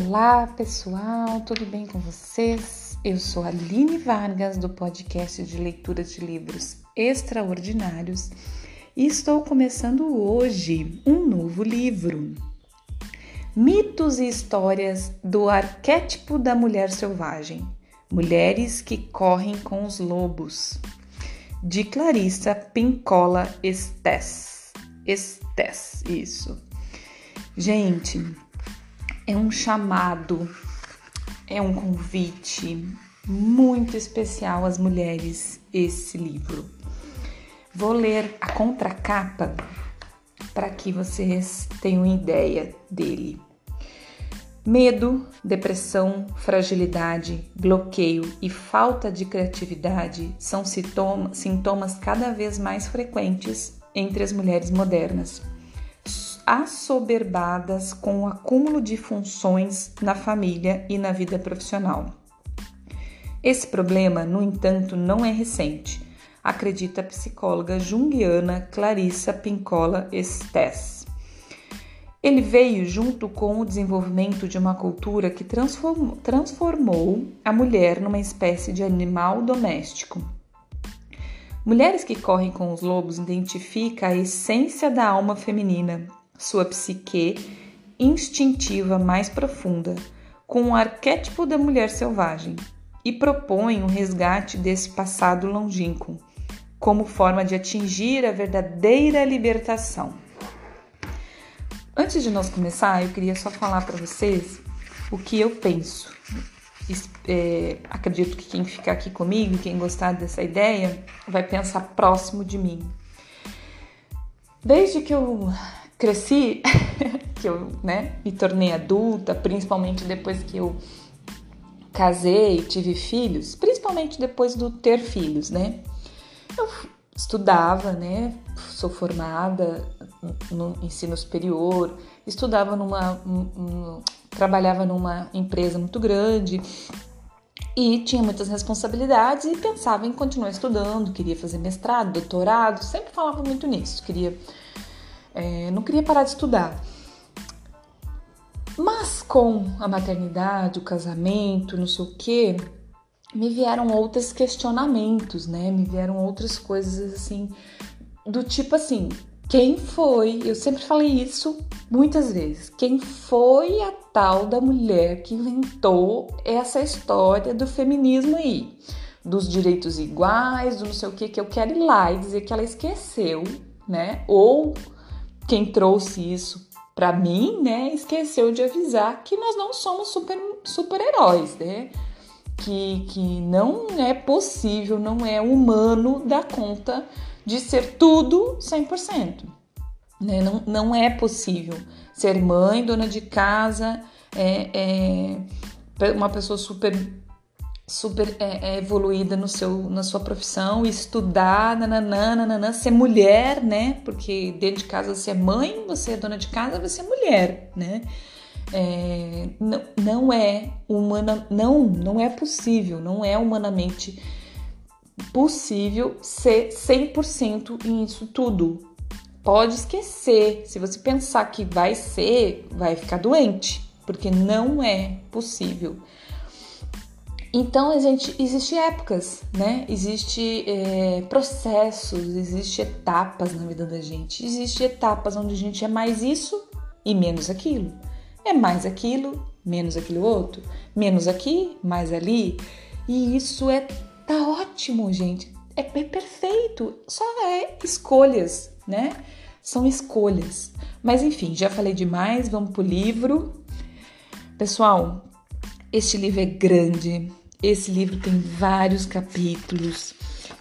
Olá pessoal, tudo bem com vocês? Eu sou Aline Vargas do podcast de leitura de livros extraordinários e estou começando hoje um novo livro. Mitos e histórias do arquétipo da mulher selvagem. Mulheres que correm com os lobos. De Clarissa Pincola Estes. Estes, isso. Gente, é um chamado, é um convite muito especial às mulheres esse livro. Vou ler a contracapa para que vocês tenham ideia dele. Medo, depressão, fragilidade, bloqueio e falta de criatividade são sintomas cada vez mais frequentes entre as mulheres modernas assoberbadas com o acúmulo de funções na família e na vida profissional. Esse problema, no entanto, não é recente, acredita a psicóloga junguiana Clarissa Pincola Estes. Ele veio junto com o desenvolvimento de uma cultura que transformou, a mulher numa espécie de animal doméstico. Mulheres que correm com os lobos identificam a essência da alma feminina, sua psique instintiva mais profunda, com o arquétipo da mulher selvagem, e propõe um resgate desse passado longínquo, como forma de atingir a verdadeira libertação. Antes de nós começar, eu queria só falar para vocês o que eu penso. É, acredito que quem ficar aqui comigo, quem gostar dessa ideia, vai pensar próximo de mim. Desde que eu cresci, que eu né, me tornei adulta, principalmente depois que eu casei, tive filhos, principalmente depois do ter filhos, né? Eu estudava, né? Sou formada no ensino superior, estudava numa. Um, trabalhava numa empresa muito grande e tinha muitas responsabilidades e pensava em continuar estudando, queria fazer mestrado, doutorado, sempre falava muito nisso, queria é, não queria parar de estudar. Mas com a maternidade, o casamento, não sei o quê, me vieram outros questionamentos, né? Me vieram outras coisas assim, do tipo assim, quem foi? Eu sempre falei isso muitas vezes. Quem foi a tal da mulher que inventou essa história do feminismo aí? Dos direitos iguais, do não sei o que, que eu quero ir lá e dizer que ela esqueceu, né? Ou quem trouxe isso para mim, né, esqueceu de avisar que nós não somos super, super heróis, né? Que, que não é possível, não é humano dar conta de ser tudo 100%. Né? Não, não é possível ser mãe, dona de casa, é, é uma pessoa super super é, é, evoluída no seu, na sua profissão, estudar, nananã, nananã, ser mulher, né? Porque dentro de casa você é mãe, você é dona de casa, você é mulher, né? É, não, não é humana, não, não é possível, não é humanamente possível ser 100% em isso tudo. Pode esquecer, se você pensar que vai ser, vai ficar doente, porque não é possível. Então, gente, existe épocas, né? Existe é, processos, existe etapas na vida da gente. Existe etapas onde a gente é mais isso e menos aquilo. É mais aquilo, menos aquilo outro. Menos aqui, mais ali. E isso é tá ótimo, gente. É, é perfeito. Só é escolhas, né? São escolhas. Mas enfim, já falei demais, vamos pro livro. Pessoal, este livro é grande, esse livro tem vários capítulos.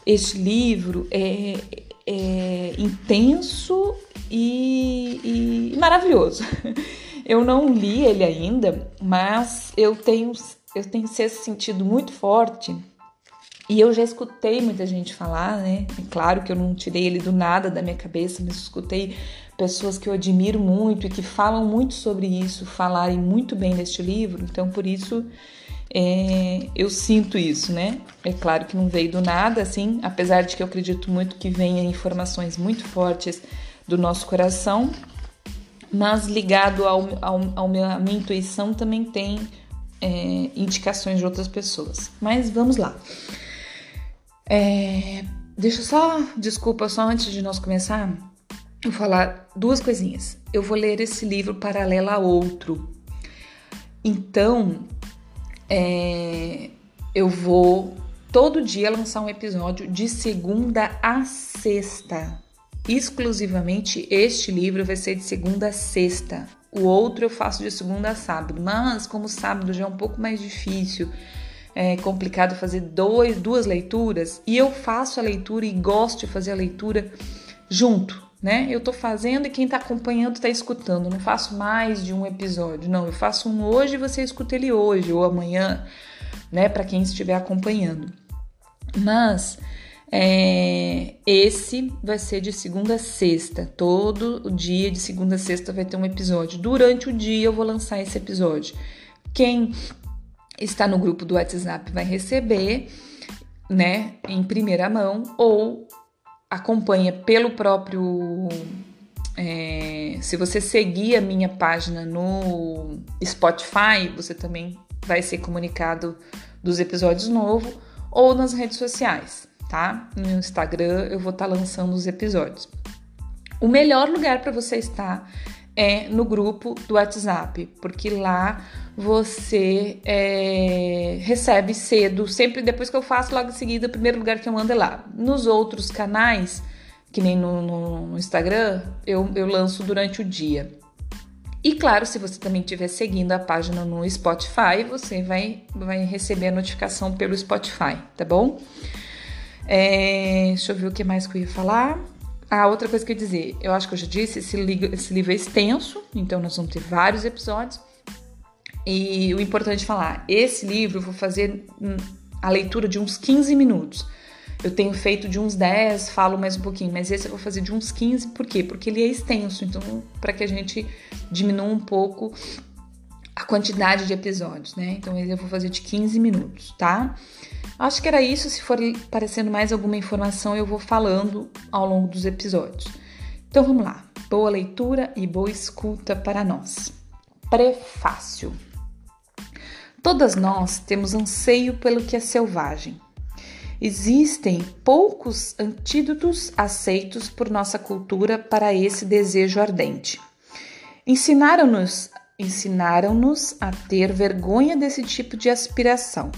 Este livro é, é intenso e, e maravilhoso. Eu não li ele ainda, mas eu tenho, eu tenho esse sentido muito forte e eu já escutei muita gente falar, né? É claro que eu não tirei ele do nada da minha cabeça, mas escutei pessoas que eu admiro muito e que falam muito sobre isso, falarem muito bem deste livro. Então, por isso, é, eu sinto isso, né? É claro que não veio do nada, assim, apesar de que eu acredito muito que venha informações muito fortes do nosso coração, mas ligado ao, ao, ao meu, à minha intuição também tem é, indicações de outras pessoas. Mas vamos lá. É, deixa só, desculpa, só antes de nós começar, eu falar duas coisinhas. Eu vou ler esse livro paralelo a outro. Então, é, eu vou todo dia lançar um episódio de segunda a sexta. Exclusivamente este livro vai ser de segunda a sexta. O outro eu faço de segunda a sábado, mas como sábado já é um pouco mais difícil, é complicado fazer dois, duas leituras, e eu faço a leitura e gosto de fazer a leitura junto, né? Eu tô fazendo e quem tá acompanhando tá escutando. Não faço mais de um episódio, não. Eu faço um hoje e você escuta ele hoje ou amanhã, né? Para quem estiver acompanhando. Mas é, esse vai ser de segunda a sexta. Todo dia de segunda a sexta vai ter um episódio. Durante o dia eu vou lançar esse episódio. Quem está no grupo do WhatsApp vai receber, né, em primeira mão ou acompanha pelo próprio. É, se você seguir a minha página no Spotify, você também vai ser comunicado dos episódios novos ou nas redes sociais, tá? No Instagram eu vou estar tá lançando os episódios. O melhor lugar para você estar é no grupo do WhatsApp, porque lá você é, recebe cedo, sempre depois que eu faço, logo em seguida, o primeiro lugar que eu mando é lá. Nos outros canais, que nem no, no, Instagram, eu, eu lanço durante o dia. E claro, se você também estiver seguindo a página no Spotify, você vai, vai receber a notificação pelo Spotify, tá bom? É, deixa eu ver o que mais que eu ia falar. Ah, outra coisa que eu ia dizer, eu acho que eu já disse, esse, esse livro é extenso, então nós vamos ter vários episódios. E o importante é falar, esse livro eu vou fazer a leitura de uns 15 minutos. Eu tenho feito de uns 10, falo mais um pouquinho, mas esse eu vou fazer de uns 15, por quê? Porque ele é extenso, então para que a gente diminua um pouco a quantidade de episódios, né? Então eu vou fazer de 15 minutos, tá? Acho que era isso. Se for parecendo mais alguma informação, eu vou falando ao longo dos episódios. Então vamos lá. Boa leitura e boa escuta para nós. Prefácio. Todas nós temos anseio pelo que é selvagem. Existem poucos antídotos aceitos por nossa cultura para esse desejo ardente. Ensinaram-nos ensinaram-nos a ter vergonha desse tipo de aspiração.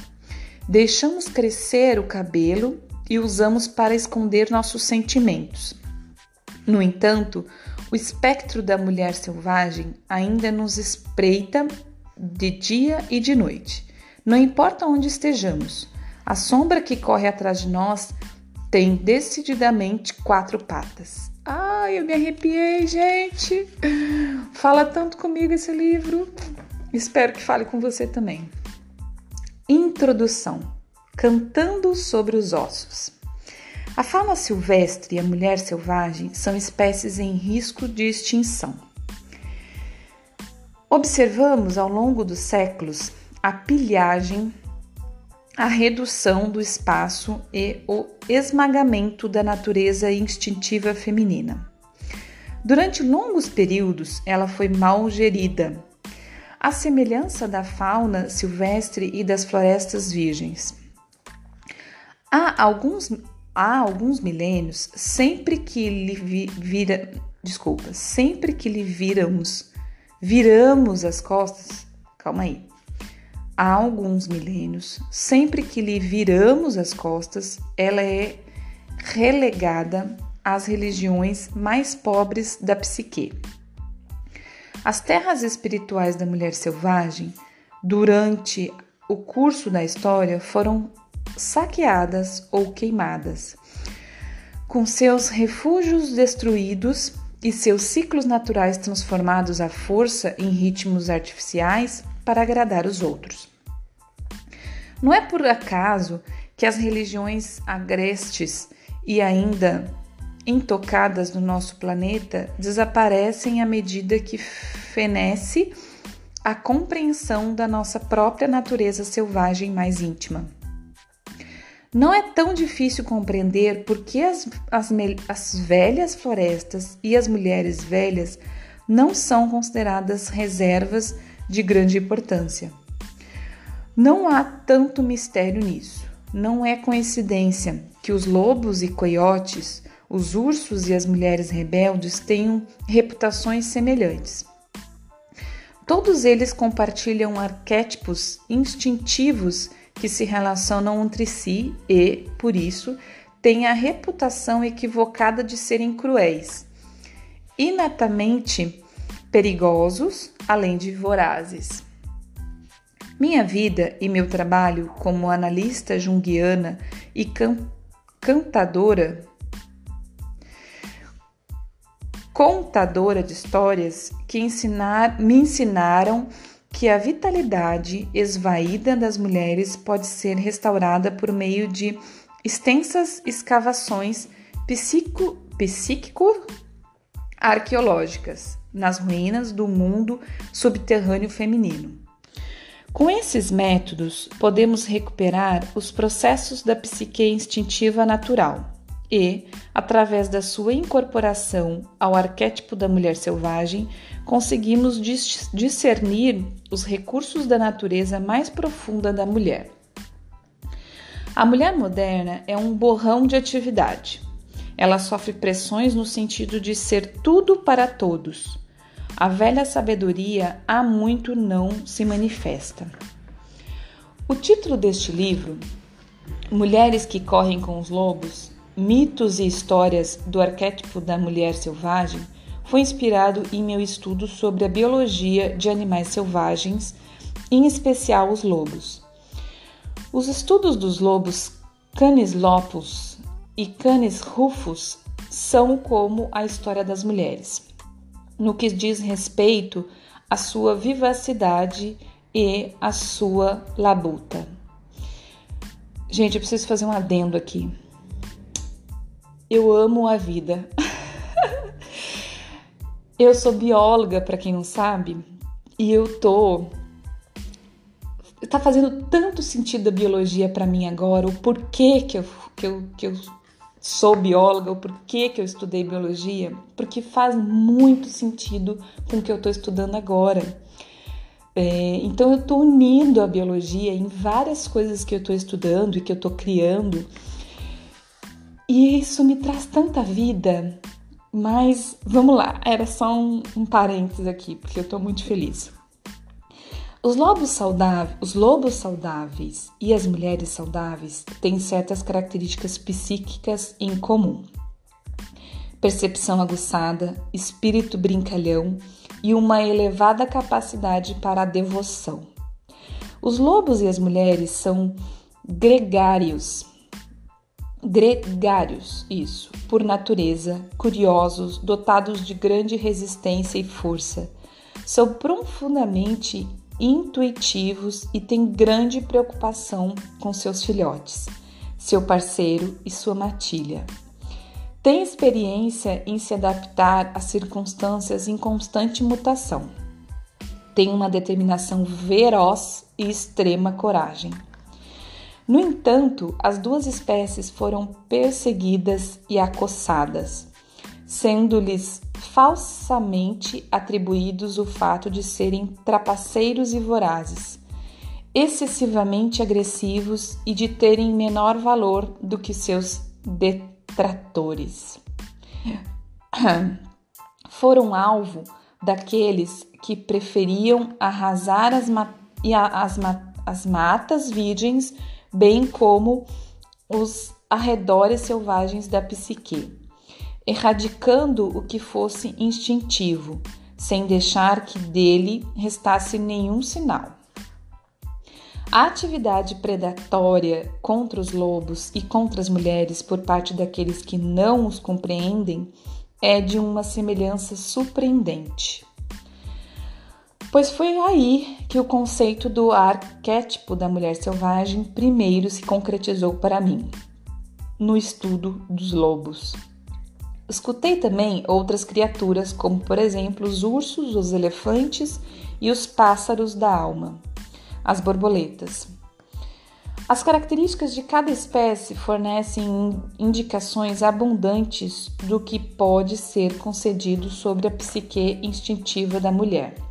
Deixamos crescer o cabelo e usamos para esconder nossos sentimentos. No entanto, o espectro da mulher selvagem ainda nos espreita de dia e de noite. Não importa onde estejamos, a sombra que corre atrás de nós tem decididamente quatro patas. Ai, eu me arrepiei, gente! Fala tanto comigo esse livro. Espero que fale com você também. Introdução: Cantando sobre os ossos. A fauna silvestre e a mulher selvagem são espécies em risco de extinção. Observamos ao longo dos séculos a pilhagem, a redução do espaço e o esmagamento da natureza instintiva feminina. Durante longos períodos, ela foi mal gerida, à semelhança da fauna silvestre e das florestas virgens. Há alguns, há alguns milênios, sempre que lhe vira, desculpa, sempre que lhe viramos viramos as costas, calma aí. Há alguns milênios, sempre que lhe viramos as costas, ela é relegada às religiões mais pobres da psique. As terras espirituais da mulher selvagem, durante o curso da história, foram saqueadas ou queimadas. Com seus refúgios destruídos, e seus ciclos naturais transformados à força em ritmos artificiais para agradar os outros. Não é por acaso que as religiões agrestes e ainda intocadas no nosso planeta desaparecem à medida que fenece a compreensão da nossa própria natureza selvagem mais íntima. Não é tão difícil compreender por que as, as, as velhas florestas e as mulheres velhas não são consideradas reservas de grande importância. Não há tanto mistério nisso. Não é coincidência que os lobos e coiotes, os ursos e as mulheres rebeldes tenham reputações semelhantes. Todos eles compartilham arquétipos instintivos que se relacionam entre si e, por isso, têm a reputação equivocada de serem cruéis, inatamente perigosos, além de vorazes. Minha vida e meu trabalho como analista junguiana e can cantadora, contadora de histórias que ensinar, me ensinaram que a vitalidade esvaída das mulheres pode ser restaurada por meio de extensas escavações psico, psíquico-arqueológicas nas ruínas do mundo subterrâneo feminino. Com esses métodos, podemos recuperar os processos da psique instintiva natural e, através da sua incorporação ao arquétipo da mulher selvagem, conseguimos discernir os recursos da natureza mais profunda da mulher. A mulher moderna é um borrão de atividade. Ela sofre pressões no sentido de ser tudo para todos a velha sabedoria há muito não se manifesta. O título deste livro, Mulheres que Correm com os Lobos, Mitos e Histórias do Arquétipo da Mulher Selvagem, foi inspirado em meu estudo sobre a biologia de animais selvagens, em especial os lobos. Os estudos dos lobos Canis lopus e Canis rufus são como a história das mulheres no que diz respeito à sua vivacidade e à sua labuta. Gente, eu preciso fazer um adendo aqui. Eu amo a vida. eu sou bióloga, para quem não sabe, e eu tô tá fazendo tanto sentido a biologia para mim agora, o porquê que eu, que eu, que eu sou bióloga, o porquê que eu estudei biologia, porque faz muito sentido com o que eu estou estudando agora. É, então eu estou unindo a biologia em várias coisas que eu estou estudando e que eu estou criando, e isso me traz tanta vida. Mas vamos lá, era só um, um parênteses aqui, porque eu estou muito feliz. Os lobos, saudáveis, os lobos saudáveis e as mulheres saudáveis têm certas características psíquicas em comum: percepção aguçada, espírito brincalhão e uma elevada capacidade para a devoção. Os lobos e as mulheres são gregários, gregários, isso, por natureza, curiosos, dotados de grande resistência e força. São profundamente intuitivos e têm grande preocupação com seus filhotes, seu parceiro e sua matilha. Tem experiência em se adaptar a circunstâncias em constante mutação. Tem uma determinação veroz e extrema coragem. No entanto, as duas espécies foram perseguidas e acossadas, sendo-lhes falsamente atribuídos o fato de serem trapaceiros e vorazes, excessivamente agressivos e de terem menor valor do que seus detratores. Foram alvo daqueles que preferiam arrasar as, ma as, ma as matas virgens, bem como os arredores selvagens da psique erradicando o que fosse instintivo, sem deixar que dele restasse nenhum sinal. A atividade predatória contra os lobos e contra as mulheres por parte daqueles que não os compreendem é de uma semelhança surpreendente. Pois foi aí que o conceito do arquétipo da mulher selvagem primeiro se concretizou para mim, no estudo dos lobos. Escutei também outras criaturas, como por exemplo os ursos, os elefantes e os pássaros da alma, as borboletas. As características de cada espécie fornecem indicações abundantes do que pode ser concedido sobre a psique instintiva da mulher.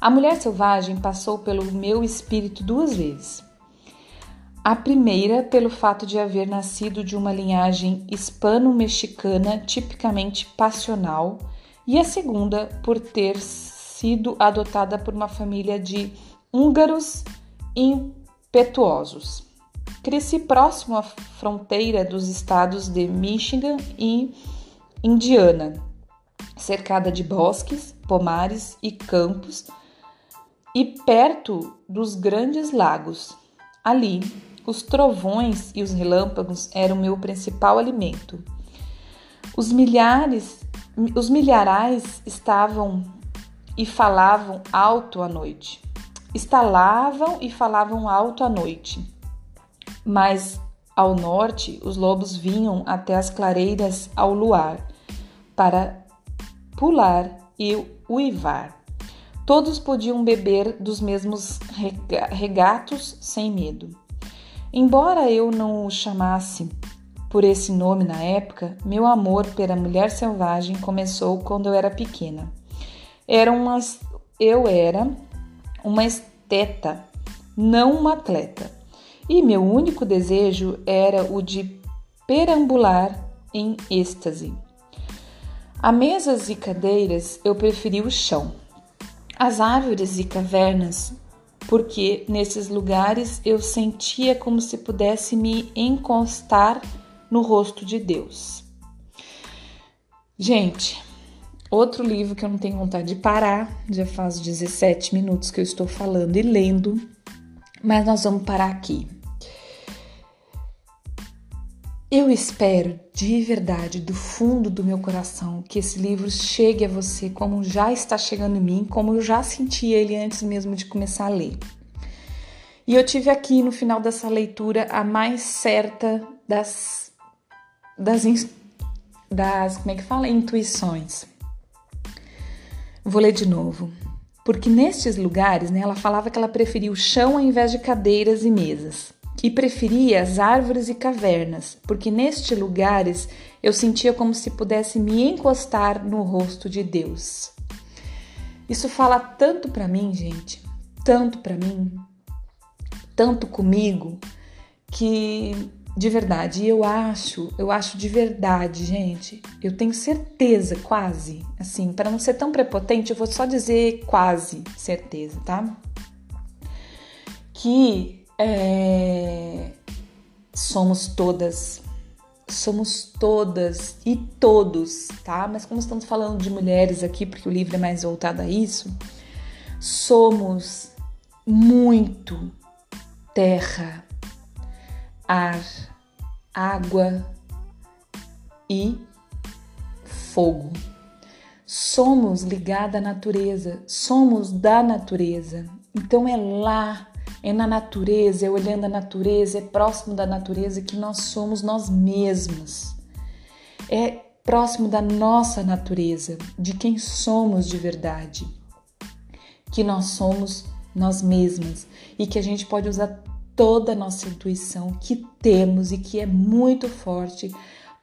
A mulher selvagem passou pelo meu espírito duas vezes. A primeira, pelo fato de haver nascido de uma linhagem hispano-mexicana tipicamente passional, e a segunda, por ter sido adotada por uma família de húngaros impetuosos. Cresci próximo à fronteira dos estados de Michigan e Indiana, cercada de bosques, pomares e campos, e perto dos grandes lagos. Ali, os trovões e os relâmpagos eram meu principal alimento. Os milhares, os milharais estavam e falavam alto à noite estalavam e falavam alto à noite. Mas ao norte, os lobos vinham até as clareiras ao luar para pular e uivar. Todos podiam beber dos mesmos regatos sem medo. Embora eu não o chamasse por esse nome na época, meu amor pela mulher selvagem começou quando eu era pequena. Era umas, eu era uma esteta, não uma atleta. E meu único desejo era o de perambular em êxtase. A mesas e cadeiras eu preferi o chão. As árvores e cavernas, porque nesses lugares eu sentia como se pudesse me encostar no rosto de Deus. Gente, Outro livro que eu não tenho vontade de parar, já faz 17 minutos que eu estou falando e lendo, mas nós vamos parar aqui. Eu espero de verdade, do fundo do meu coração, que esse livro chegue a você como já está chegando em mim, como eu já senti ele antes mesmo de começar a ler. E eu tive aqui no final dessa leitura a mais certa das das das como é que fala intuições. Vou ler de novo. Porque nestes lugares, né, ela falava que ela preferia o chão ao invés de cadeiras e mesas. E preferia as árvores e cavernas, porque nestes lugares eu sentia como se pudesse me encostar no rosto de Deus. Isso fala tanto para mim, gente, tanto para mim, tanto comigo, que de verdade. Eu acho, eu acho de verdade, gente. Eu tenho certeza, quase, assim, para não ser tão prepotente, eu vou só dizer quase certeza, tá? Que é, somos todas, somos todas e todos, tá? Mas como estamos falando de mulheres aqui, porque o livro é mais voltado a isso, somos muito terra, ar, água e fogo. Somos ligados à natureza, somos da natureza. Então é lá, é na natureza, é olhando a natureza, é próximo da natureza que nós somos nós mesmos. É próximo da nossa natureza, de quem somos de verdade. Que nós somos nós mesmas e que a gente pode usar toda a nossa intuição que temos e que é muito forte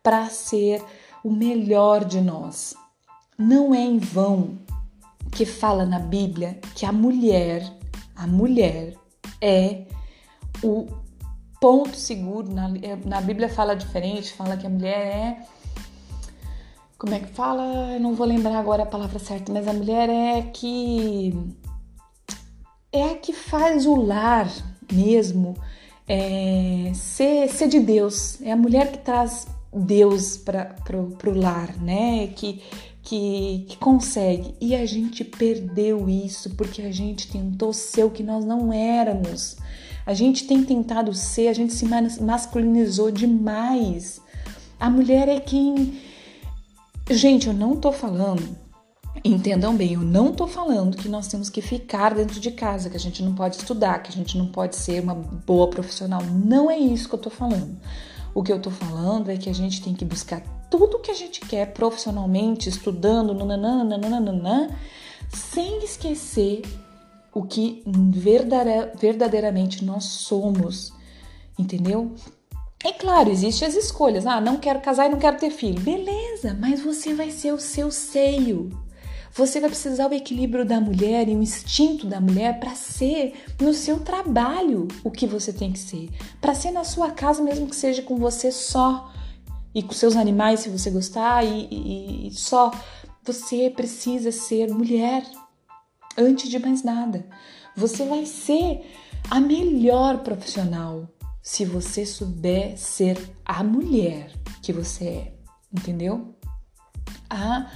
para ser o melhor de nós. Não é em vão que fala na Bíblia que a mulher, a mulher é o ponto seguro. Na, na Bíblia fala diferente, fala que a mulher é. Como é que fala? Eu não vou lembrar agora a palavra certa, mas a mulher é que. É a que faz o lar, mesmo é, ser, ser de Deus. É a mulher que traz Deus para o lar, né? Que, que, que consegue. E a gente perdeu isso porque a gente tentou ser o que nós não éramos. A gente tem tentado ser, a gente se masculinizou demais. A mulher é quem. Gente, eu não tô falando Entendam bem, eu não tô falando que nós temos que ficar dentro de casa, que a gente não pode estudar, que a gente não pode ser uma boa profissional. Não é isso que eu tô falando. O que eu tô falando é que a gente tem que buscar tudo que a gente quer profissionalmente, estudando, nananana, sem esquecer o que verdadeiramente nós somos, entendeu? É claro, existem as escolhas. Ah, não quero casar e não quero ter filho. Beleza, mas você vai ser o seu seio. Você vai precisar do equilíbrio da mulher e o instinto da mulher para ser no seu trabalho o que você tem que ser, para ser na sua casa mesmo que seja com você só e com seus animais se você gostar e, e, e só. Você precisa ser mulher antes de mais nada. Você vai ser a melhor profissional se você souber ser a mulher que você é, entendeu? A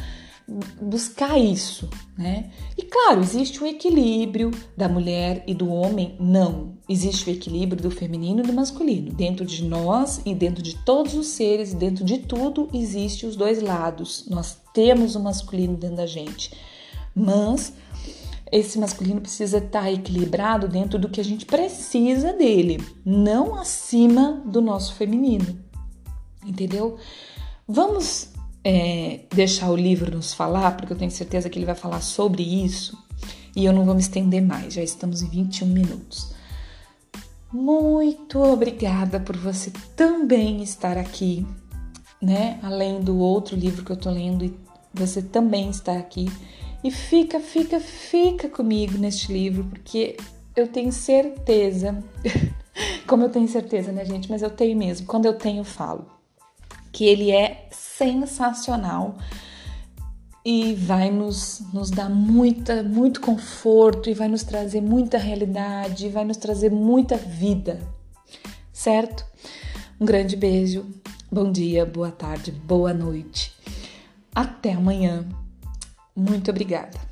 buscar isso, né? E claro, existe o equilíbrio da mulher e do homem? Não. Existe o equilíbrio do feminino e do masculino. Dentro de nós e dentro de todos os seres, dentro de tudo, existe os dois lados. Nós temos o masculino dentro da gente. Mas esse masculino precisa estar equilibrado dentro do que a gente precisa dele, não acima do nosso feminino. Entendeu? Vamos é, deixar o livro nos falar, porque eu tenho certeza que ele vai falar sobre isso e eu não vou me estender mais, já estamos em 21 minutos. Muito obrigada por você também estar aqui, né? Além do outro livro que eu tô lendo, e você também está aqui. E fica, fica, fica comigo neste livro, porque eu tenho certeza, como eu tenho certeza, né, gente? Mas eu tenho mesmo, quando eu tenho, falo, que ele é sensacional e vai nos, nos dar muita, muito conforto e vai nos trazer muita realidade, vai nos trazer muita vida, certo? Um grande beijo, bom dia, boa tarde, boa noite. Até amanhã. Muito obrigada.